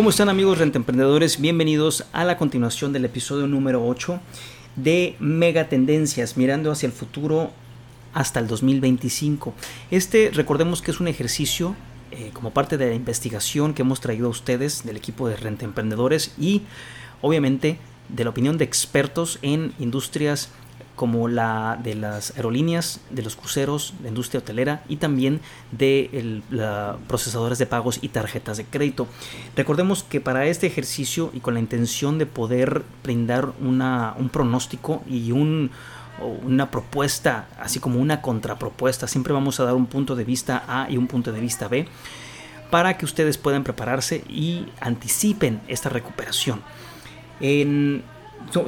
¿Cómo están amigos rentemprendedores? Bienvenidos a la continuación del episodio número 8 de Mega Tendencias, mirando hacia el futuro hasta el 2025. Este, recordemos que es un ejercicio eh, como parte de la investigación que hemos traído a ustedes del equipo de rentemprendedores y obviamente de la opinión de expertos en industrias como la de las aerolíneas, de los cruceros, de industria hotelera y también de el- la- procesadores de pagos y tarjetas de crédito. Recordemos que para este ejercicio y con la intención de poder brindar un pronóstico y una propuesta, así como una contrapropuesta, siempre vamos a dar un punto de vista A y un punto de vista B para que ustedes puedan prepararse y anticipen esta recuperación. En,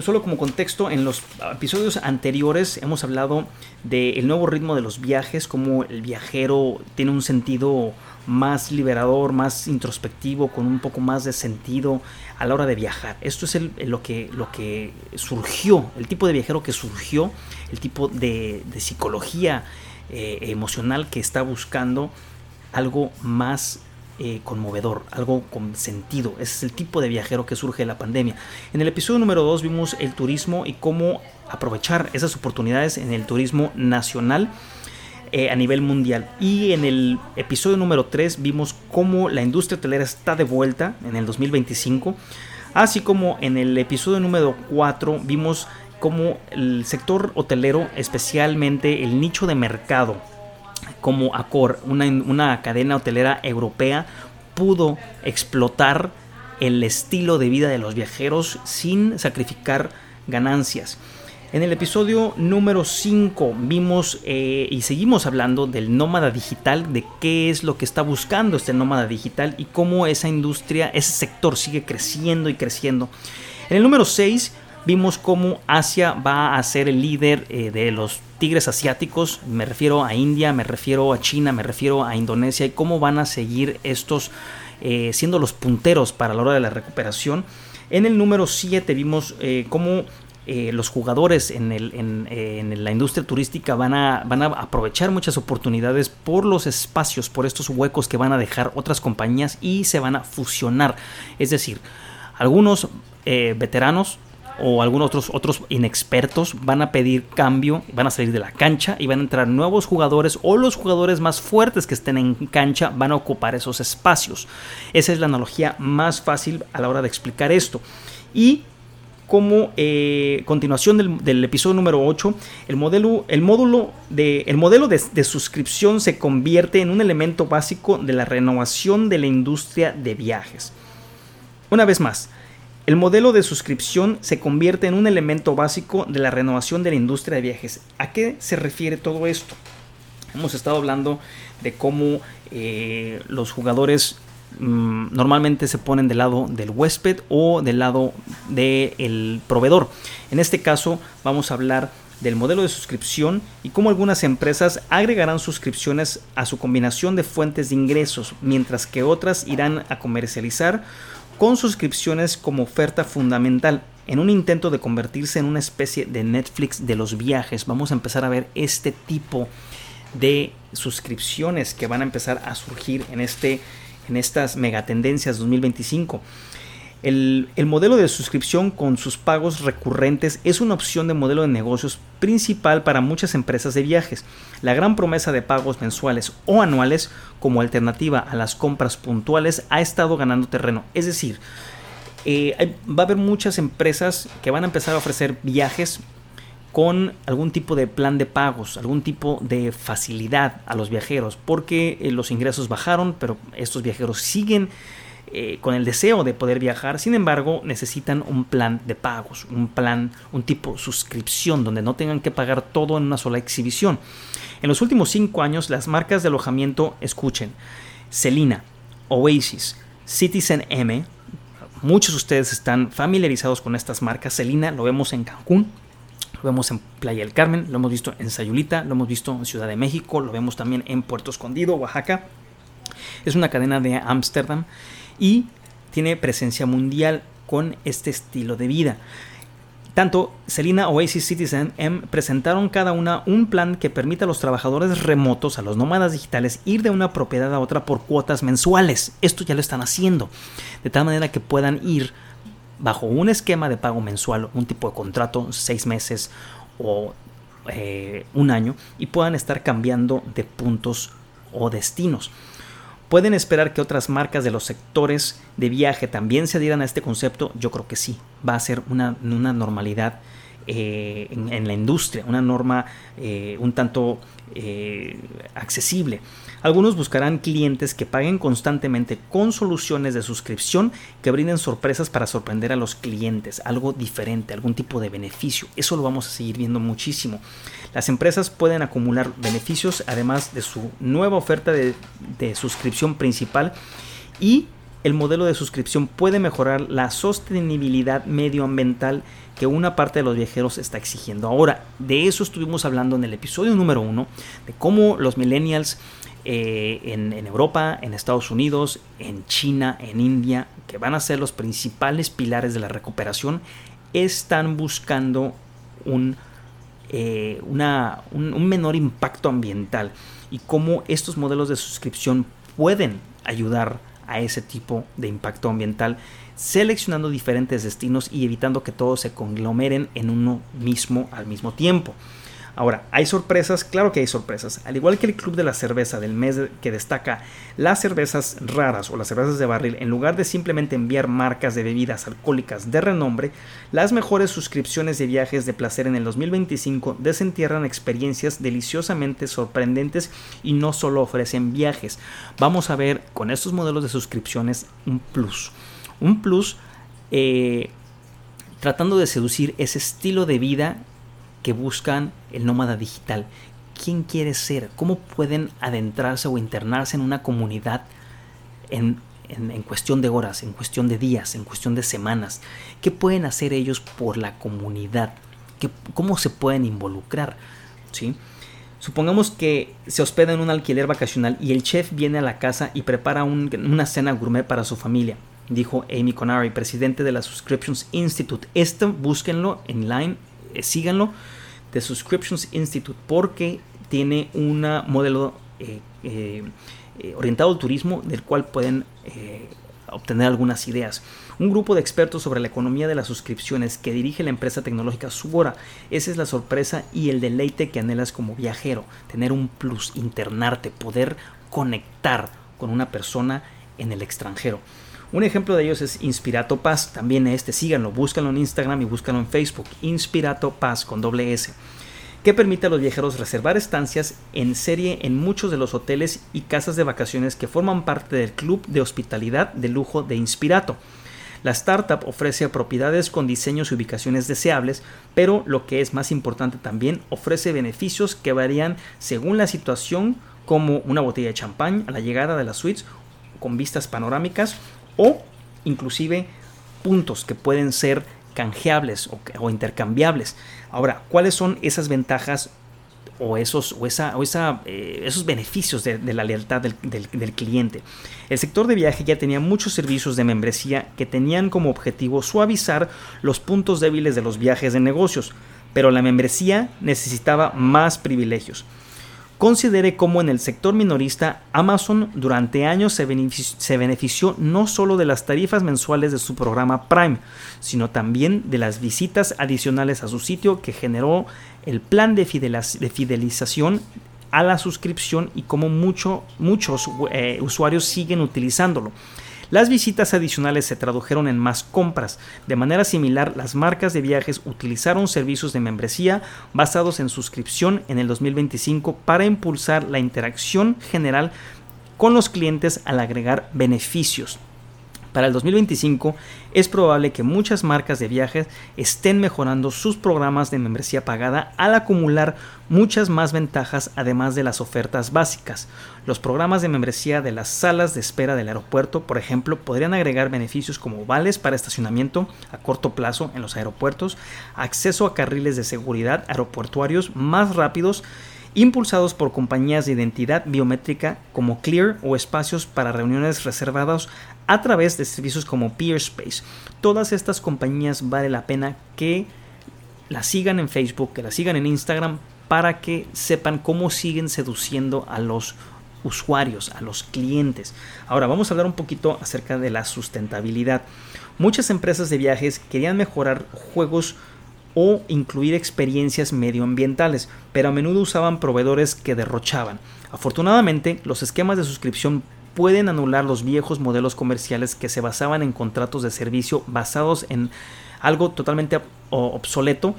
solo como contexto, en los episodios anteriores hemos hablado del nuevo ritmo de los viajes, como el viajero tiene un sentido más liberador, más introspectivo, con un poco más de sentido a la hora de viajar. Esto es lo, que, lo que surgió, el tipo de viajero que surgió, el tipo de, de psicología eh, emocional que está buscando algo más eh, conmovedor, algo con sentido. Ese es el tipo de viajero que surge de la pandemia. En el episodio número 2 vimos el turismo y cómo aprovechar esas oportunidades en el turismo nacional eh, a nivel mundial. Y en el episodio número 3 vimos cómo la industria hotelera está de vuelta en el 2025. Así como en el episodio número 4 vimos cómo el sector hotelero, especialmente el nicho de mercado, como Accor, una, una cadena hotelera europea, pudo explotar el estilo de vida de los viajeros sin sacrificar ganancias. En el episodio número 5 vimos eh, y seguimos hablando del nómada digital, de qué es lo que está buscando este nómada digital y cómo esa industria, ese sector sigue creciendo y creciendo. En el número 6 vimos cómo Asia va a ser el líder eh, de los tigres asiáticos, me refiero a India, me refiero a China, me refiero a Indonesia y cómo van a seguir estos eh, siendo los punteros para la hora de la recuperación. En el número 7 vimos eh, cómo los jugadores en, la industria turística van a, van a aprovechar muchas oportunidades por los espacios, por estos huecos que van a dejar otras compañías y se van a fusionar. Es decir, algunos veteranos o algunos otros, otros inexpertos van a pedir cambio, van a salir de la cancha y van a entrar nuevos jugadores o los jugadores más fuertes que estén en cancha van a ocupar esos espacios. Esa es la analogía más fácil a la hora de explicar esto. Y como eh, continuación del, del episodio número 8, el modelo, el módulo de, el modelo de, de suscripción se convierte en un elemento básico de la renovación de la industria de viajes. Una vez más, el modelo de suscripción se convierte en un elemento básico de la renovación de la industria de viajes. ¿A qué se refiere todo esto? Hemos estado hablando de cómo eh, los jugadores mm, normalmente se ponen del lado del huésped o del lado del proveedor. En este caso vamos a hablar del modelo de suscripción y cómo algunas empresas agregarán suscripciones a su combinación de fuentes de ingresos, mientras que otras irán a comercializar con suscripciones como oferta fundamental. En un intento de convertirse en una especie de Netflix de los viajes, vamos a empezar a ver este tipo de suscripciones que van a empezar a surgir en, este, en estas megatendencias 2025. El, el, modelo de suscripción con sus pagos recurrentes es una opción de modelo de negocios principal para muchas empresas de viajes. La gran promesa de pagos mensuales o anuales como alternativa a las compras puntuales ha estado ganando terreno. Es decir, eh, va a haber muchas empresas que van a empezar a ofrecer viajes con algún tipo de plan de pagos, algún tipo de facilidad a los viajeros, porque eh, los ingresos bajaron, pero estos viajeros siguen eh, con el deseo de poder viajar, sin embargo necesitan un plan de pagos, un plan, un tipo suscripción donde no tengan que pagar todo en una sola exhibición. En los últimos cinco años las marcas de alojamiento, escuchen, Celina, Oasis, Citizen M, Muchos de ustedes están familiarizados con estas marcas. Celina lo vemos en Cancún, lo vemos en Playa del Carmen, lo hemos visto en Sayulita, lo hemos visto en Ciudad de México, lo vemos también en Puerto Escondido, Oaxaca. Es una cadena de Ámsterdam y tiene presencia mundial con este estilo de vida. Tanto Selina Oasis Citizen M presentaron cada una un plan que permite a los trabajadores remotos, a los nómadas digitales, ir de una propiedad a otra por cuotas mensuales. Esto ya lo están haciendo. De tal manera que puedan ir bajo un esquema de pago mensual, un tipo de contrato, seis meses o eh, un año, y puedan estar cambiando de puntos o destinos. ¿Pueden esperar que otras marcas de los sectores de viaje también se adhieran a este concepto? Yo creo que sí. Va a ser una, normalidad eh, en, la industria, una norma eh, un tanto eh, accesible. Algunos buscarán clientes que paguen constantemente con soluciones de suscripción que brinden sorpresas para sorprender a los clientes, algo diferente, algún tipo de beneficio. Eso lo vamos a seguir viendo muchísimo. Las empresas pueden acumular beneficios además de su nueva oferta de, suscripción principal y el modelo de suscripción puede mejorar la sostenibilidad medioambiental que una parte de los viajeros está exigiendo. Ahora, de eso estuvimos hablando en el episodio número uno, de cómo los millennials eh, en, Europa, en Estados Unidos, en China, en India, que van a ser los principales pilares de la recuperación, están buscando un eh, un, menor impacto ambiental y cómo estos modelos de suscripción pueden ayudar a ese tipo de impacto ambiental seleccionando diferentes destinos y evitando que todos se conglomeren en uno mismo al mismo tiempo. Ahora, ¿hay sorpresas? Claro que hay sorpresas. Al igual que el Club de la Cerveza del mes que destaca las cervezas raras o las cervezas de barril, en lugar de simplemente enviar marcas de bebidas alcohólicas de renombre, las mejores suscripciones de viajes de placer en el 2025 desentierran experiencias deliciosamente sorprendentes y no solo ofrecen viajes. Vamos a ver con estos modelos de suscripciones un plus. Un plus eh, tratando de seducir ese estilo de vida que buscan el nómada digital. ¿Quién quiere ser? ¿Cómo pueden adentrarse o internarse en una comunidad en, cuestión de horas, en cuestión de días, en cuestión de semanas? ¿Qué pueden hacer ellos por la comunidad? ¿Qué, ¿Cómo se pueden involucrar? ¿Sí? Supongamos que se hospeda en un alquiler vacacional y el chef viene a la casa y prepara una cena gourmet para su familia, dijo Amy Conary, presidente de la Subscriptions Institute. Esto búsquenlo en line eh, síganlo, The Subscriptions Institute, porque tiene un modelo eh, eh, orientado al turismo del cual pueden obtener algunas ideas. Un grupo de expertos sobre la economía de las suscripciones que dirige la empresa tecnológica Subora. Esa es la sorpresa y el deleite que anhelas como viajero. Tener un plus, internarte, poder conectar con una persona en el extranjero. Un ejemplo de ellos es Inspirato Paz, también este, síganlo, búscanlo en Instagram y búscanlo en Facebook, Inspirato Paz con doble S, que permite a los viajeros reservar estancias en serie en muchos de los hoteles y casas de vacaciones que forman parte del club de hospitalidad de lujo de Inspirato. La startup ofrece propiedades con diseños y ubicaciones deseables, pero lo que es más importante también ofrece beneficios que varían según la situación, como una botella de champán a la llegada de las suites con vistas panorámicas o inclusive puntos que pueden ser canjeables o, intercambiables. Ahora, ¿cuáles son esas ventajas o esos, o esa, o esa, eh, esos beneficios de, la lealtad del, del, cliente. El sector de viaje ya tenía muchos servicios de membresía que tenían como objetivo suavizar los puntos débiles de los viajes de negocios, pero la membresía necesitaba más privilegios. Considere cómo en el sector minorista Amazon durante años se benefició, no solo de las tarifas mensuales de su programa Prime, sino también de las visitas adicionales a su sitio que generó el plan de, fidelización a la suscripción y cómo muchos eh, usuarios siguen utilizándolo. Las visitas adicionales se tradujeron en más compras. De manera similar, las marcas de viajes utilizaron servicios de membresía basados en suscripción en el 2025 para impulsar la interacción general con los clientes al agregar beneficios. Para el 2025 es probable que muchas marcas de viajes estén mejorando sus programas de membresía pagada al acumular muchas más ventajas además de las ofertas básicas. Los programas de membresía de las salas de espera del aeropuerto, por ejemplo, podrían agregar beneficios como vales para estacionamiento a corto plazo en los aeropuertos, acceso a carriles de seguridad aeroportuarios más rápidos, impulsados por compañías de identidad biométrica como Clear o espacios para reuniones reservados a través de servicios como Peerspace. Todas estas compañías vale la pena que las sigan en Facebook, que las sigan en Instagram para que sepan cómo siguen seduciendo a los usuarios, a los clientes. Ahora vamos a hablar un poquito acerca de la sustentabilidad. Muchas empresas de viajes querían mejorar juegos o incluir experiencias medioambientales, pero a menudo usaban proveedores que derrochaban. Afortunadamente, los esquemas de suscripción pueden anular los viejos modelos comerciales que se basaban en contratos de servicio basados en algo totalmente obsoleto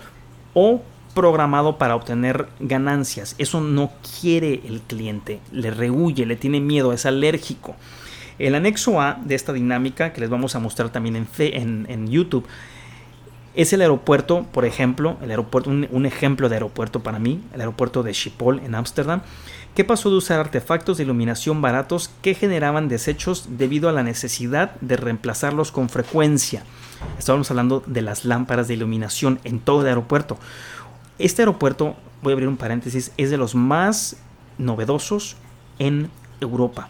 o programado para obtener ganancias. Eso no quiere el cliente, le rehuye, le tiene miedo, es alérgico. El anexo A de esta dinámica, que les vamos a mostrar también en, en, en YouTube, es el aeropuerto, por ejemplo, el aeropuerto, un, ejemplo de aeropuerto para mí, el aeropuerto de Schiphol en Ámsterdam, que pasó de usar artefactos de iluminación baratos que generaban desechos debido a la necesidad de reemplazarlos con frecuencia. Estábamos hablando de las lámparas de iluminación en todo el aeropuerto. Este aeropuerto, voy a abrir un paréntesis, es de los más novedosos en Europa.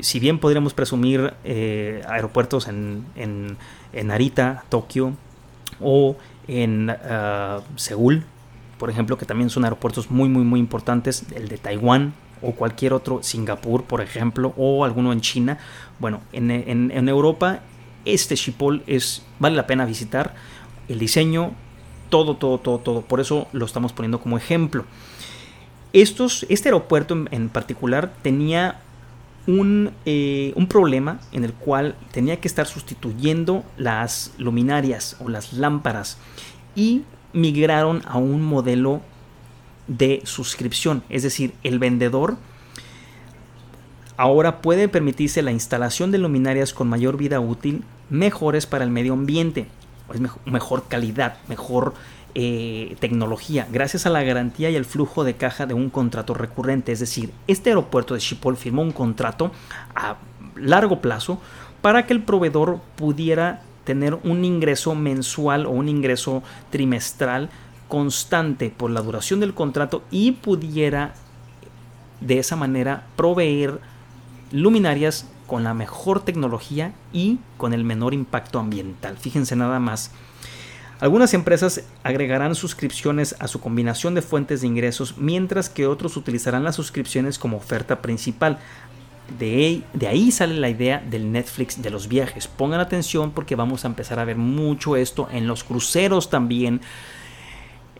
Si bien podríamos presumir eh, aeropuertos en, en, en, Narita, Tokio o en uh, Seúl, por ejemplo, que también son aeropuertos muy, muy, muy importantes, el de Taiwán o cualquier otro, Singapur, por ejemplo, o alguno en China. Bueno, en, en, en Europa este Schiphol es, vale la pena visitar. El diseño, todo, todo, todo, todo. Por eso lo estamos poniendo como ejemplo. Estos, este aeropuerto en, particular tenía un, eh, un, problema en el cual tenía que estar sustituyendo las luminarias o las lámparas y migraron a un modelo de suscripción. Es decir, el vendedor ahora puede permitirse la instalación de luminarias con mayor vida útil, mejores para el medio ambiente mejor, calidad, mejor eh, tecnología, gracias a la garantía y el flujo de caja de un contrato recurrente. Es decir, este aeropuerto de Schiphol firmó un contrato a largo plazo para que el proveedor pudiera tener un ingreso mensual o un ingreso trimestral constante por la duración del contrato y pudiera de esa manera proveer luminarias con la mejor tecnología y con el menor impacto ambiental. Fíjense nada más. Algunas empresas agregarán suscripciones a su combinación de fuentes de ingresos, mientras que otros utilizarán las suscripciones como oferta principal. De, ahí sale la idea del Netflix de los viajes. Pongan atención porque vamos a empezar a ver mucho esto en los cruceros también.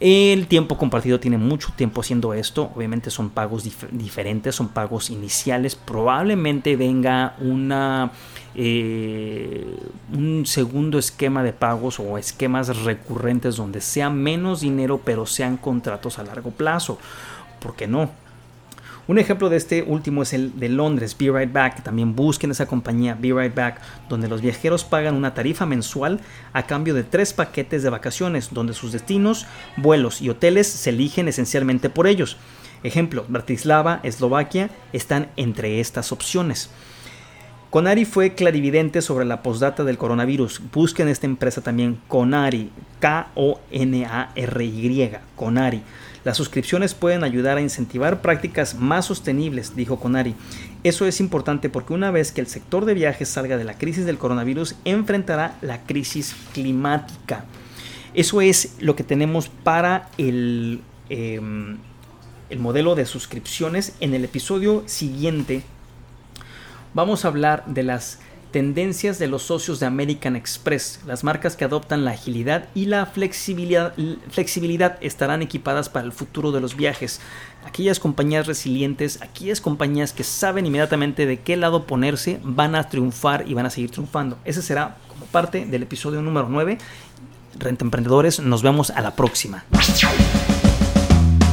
El tiempo compartido tiene mucho tiempo haciendo esto. Obviamente son pagos diferentes, son pagos iniciales. Probablemente venga una, eh, un segundo esquema de pagos o esquemas recurrentes donde sea menos dinero pero sean contratos a largo plazo. ¿Por qué no? Un ejemplo de este último es el de Londres, Be Right Back. También busquen esa compañía Be Right Back, donde los viajeros pagan una tarifa mensual a cambio de tres paquetes de vacaciones, donde sus destinos, vuelos y hoteles se eligen esencialmente por ellos. Ejemplo, Bratislava, Eslovaquia están entre estas opciones. Conari fue clarividente sobre la postdata del coronavirus. Busquen esta empresa también, Conari, K-O-N-A-R-Y, Conari. Las suscripciones pueden ayudar a incentivar prácticas más sostenibles, dijo Conari. Eso es importante porque una vez que el sector de viajes salga de la crisis del coronavirus, enfrentará la crisis climática. Eso es lo que tenemos para el, em, el modelo de suscripciones. En el episodio siguiente vamos a hablar de las tendencias de los socios de American Express. Las marcas que adoptan la agilidad y la flexibilidad, flexibilidad, estarán equipadas para el futuro de los viajes. Aquellas compañías resilientes, aquellas compañías que saben inmediatamente de qué lado ponerse, van a triunfar y van a seguir triunfando. Ese será como parte del episodio número 9. Renta Emprendedores, nos vemos a la próxima.